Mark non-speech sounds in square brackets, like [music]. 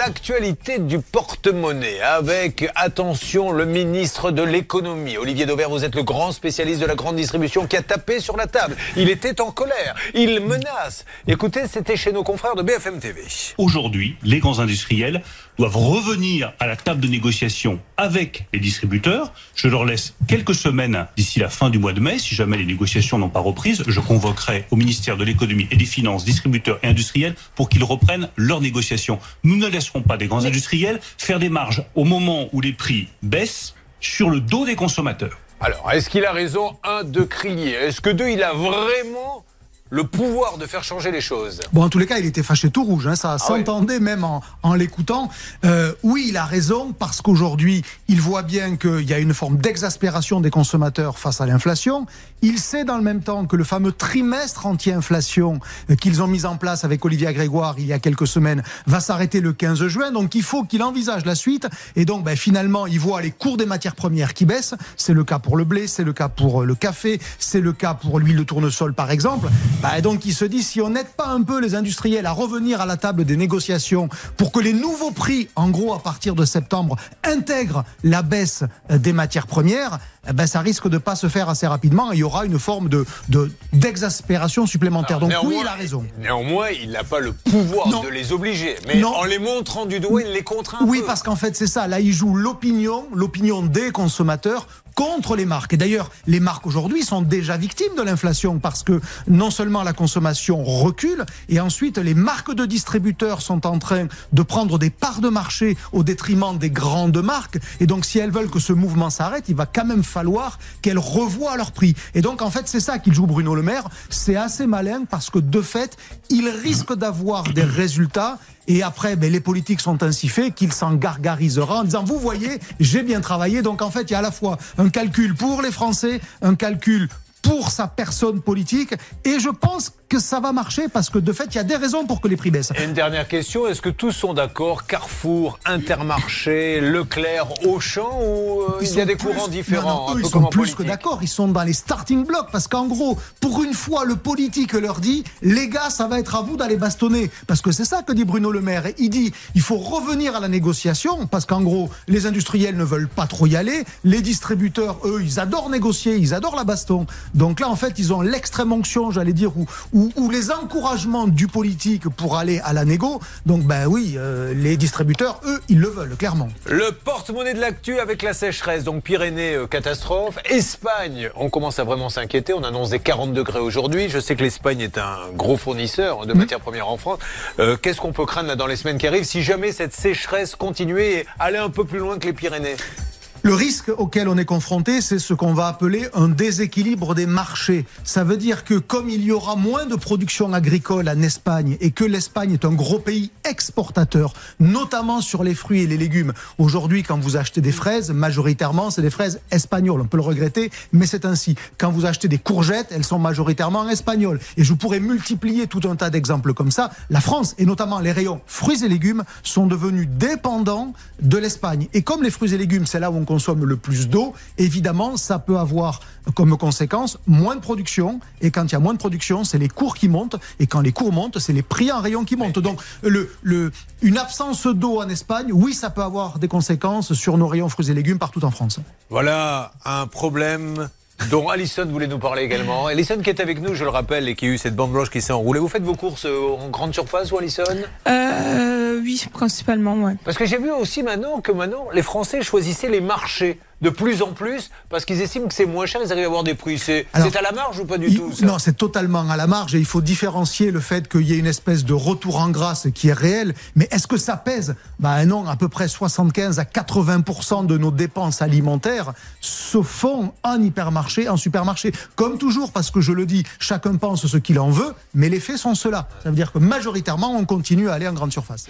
l'actualité du porte-monnaie avec, attention, le ministre de l'économie. Olivier Dauvert, vous êtes le grand spécialiste de la grande distribution qui a tapé sur la table. Il était en colère, il menace. Écoutez, c'était chez nos confrères de BFM TV. Aujourd'hui, les grands industriels doivent revenir à la table de négociation avec les distributeurs. Je leur laisse quelques semaines d'ici la fin du mois de mai. Si jamais les négociations n'ont pas reprise, je convoquerai au ministère de l'économie et des finances, distributeurs et industriels pour qu'ils reprennent leurs négociations. Nous ne laisserons pas des grands industriels faire des marges au moment où les prix baissent sur le dos des consommateurs. Alors, est-ce qu'il a raison, un, de crier Est-ce que deux, il a vraiment le pouvoir de faire changer les choses. Bon, en tous les cas, il était fâché tout rouge. Hein, ça ah s'entendait même en, en l'écoutant. Euh, oui, il a raison parce qu'aujourd'hui, il voit bien qu'il y a une forme d'exaspération des consommateurs face à l'inflation. Il sait dans le même temps que le fameux trimestre anti-inflation euh, qu'ils ont mis en place avec Olivier Grégoire il y a quelques semaines va s'arrêter le 15 juin. Donc, il faut qu'il envisage la suite. Et donc, ben, finalement, il voit les cours des matières premières qui baissent. C'est le cas pour le blé, c'est le cas pour euh, le café, c'est le cas pour l'huile de tournesol, par exemple. Bah, et donc il se dit si on n'aide pas un peu les industriels à revenir à la table des négociations pour que les nouveaux prix, en gros à partir de septembre, intègrent la baisse des matières premières, eh ben, ça risque de pas se faire assez rapidement. Et il y aura une forme de d'exaspération supplémentaire. Donc oui, il a raison. Néanmoins, il n'a pas le pouvoir de les obliger. Mais en les montrant du doigt, il les contraint. oui, parce qu'en fait, c'est ça. Là, il joue l'opinion, l'opinion des consommateurs contre les marques. Et d'ailleurs, les marques aujourd'hui sont déjà victimes de l'inflation parce que non seulement la consommation recule, et ensuite les marques de distributeurs sont en train de prendre des parts de marché au détriment des grandes marques. Et donc, si elles veulent que ce mouvement s'arrête, il va quand même falloir qu'elles revoient leur prix. Et donc, en fait, c'est ça qu'il joue Bruno Le Maire. C'est assez malin parce que de fait, il risque d'avoir des résultats et après, ben, les politiques sont ainsi faits qu'il s'en gargarisera en disant, vous voyez, j'ai bien travaillé. Donc en fait, il y a à la fois un calcul pour les Français, un calcul pour sa personne politique. Et je pense que ça va marcher parce que de fait, il y a des raisons pour que les prix baissent. Et une dernière question, est-ce que tous sont d'accord Carrefour, Intermarché, Leclerc, Auchan ou euh, il y a des courants différents Ils sont plus que d'accord, ils sont dans les starting blocks parce qu'en gros, pour une fois, le politique leur dit les gars, ça va être à vous d'aller bastonner. Parce que c'est ça que dit Bruno Le Maire. Il dit il faut revenir à la négociation parce qu'en gros, les industriels ne veulent pas trop y aller. Les distributeurs, eux, ils adorent négocier, ils adorent la baston. Donc là, en fait, ils ont l'extrême onction, j'allais dire, ou, les encouragements du politique pour aller à la négo. Donc, ben oui, euh, les distributeurs, eux, ils le veulent, clairement. Le porte-monnaie de l'actu avec la sécheresse. Donc, Pyrénées, euh, catastrophe. Espagne, on commence à vraiment s'inquiéter. On annonce des 40 degrés aujourd'hui. Je sais que l'Espagne est un gros fournisseur de mmh. matières premières en France. Euh, qu'est-ce qu'on peut craindre là, dans les semaines qui arrivent si jamais cette sécheresse continuait et allait un peu plus loin que les Pyrénées? Le risque auquel on est confronté, c'est ce qu'on va appeler un déséquilibre des marchés. Ça veut dire que comme il y aura moins de production agricole en Espagne et que l'Espagne est un gros pays exportateur, notamment sur les fruits et les légumes. Aujourd'hui, quand vous achetez des fraises, majoritairement, c'est des fraises espagnoles. On peut le regretter, mais c'est ainsi. Quand vous achetez des courgettes, elles sont majoritairement espagnoles. Et je pourrais multiplier tout un tas d'exemples comme ça. La France, et notamment les rayons fruits et légumes, sont devenus dépendants de l'Espagne. Et comme les fruits et légumes, c'est là où on consomme le plus d'eau, évidemment, ça peut avoir comme conséquence moins de production. Et quand il y a moins de production, c'est les cours qui montent. Et quand les cours montent, c'est les prix en rayon qui montent. Donc, le, le, une absence d'eau en Espagne, oui, ça peut avoir des conséquences sur nos rayons fruits et légumes partout en France. Voilà un problème dont Alison voulait nous parler également. [laughs] Alison qui est avec nous, je le rappelle, et qui a eu cette bande blanche qui s'est enroulée. Vous faites vos courses en grande surface ou Alison? Euh, Oui, principalement, ouais. Parce que j'ai vu aussi maintenant que maintenant, les Français choisissaient les marchés de plus en plus parce qu'ils estiment que c'est moins cher, ils arrivent à avoir des prix. C'est à la marge ou pas du tout Non, c'est totalement à la marge et il faut différencier le fait qu'il y ait une espèce de retour en grâce qui est réel. Mais est-ce que ça pèse? Ben non, à peu près 75 à 80% de nos dépenses alimentaires se font en hypermarché, en supermarché. Comme toujours, parce que je le dis, chacun pense ce qu'il en veut, mais les faits sont ceux-là. Ça veut dire que majoritairement, on continue à aller en grande surface.